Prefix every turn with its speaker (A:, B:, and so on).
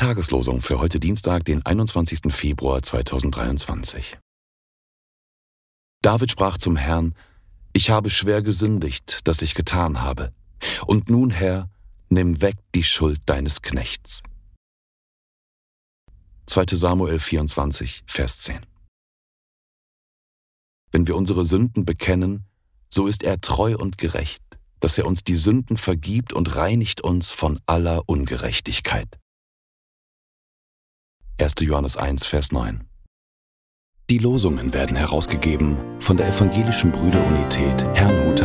A: Tageslosung für heute Dienstag, den 21. Februar 2023. David sprach zum Herrn, Ich habe schwer gesündigt, dass ich getan habe. Und nun, Herr, nimm weg die Schuld deines Knechts. 2 Samuel 24, Vers 10. Wenn wir unsere Sünden bekennen, so ist er treu und gerecht, dass er uns die Sünden vergibt und reinigt uns von aller Ungerechtigkeit. 1. Johannes 1, Vers 9. Die Losungen werden herausgegeben von der Evangelischen Brüderunität Brüdergemeine.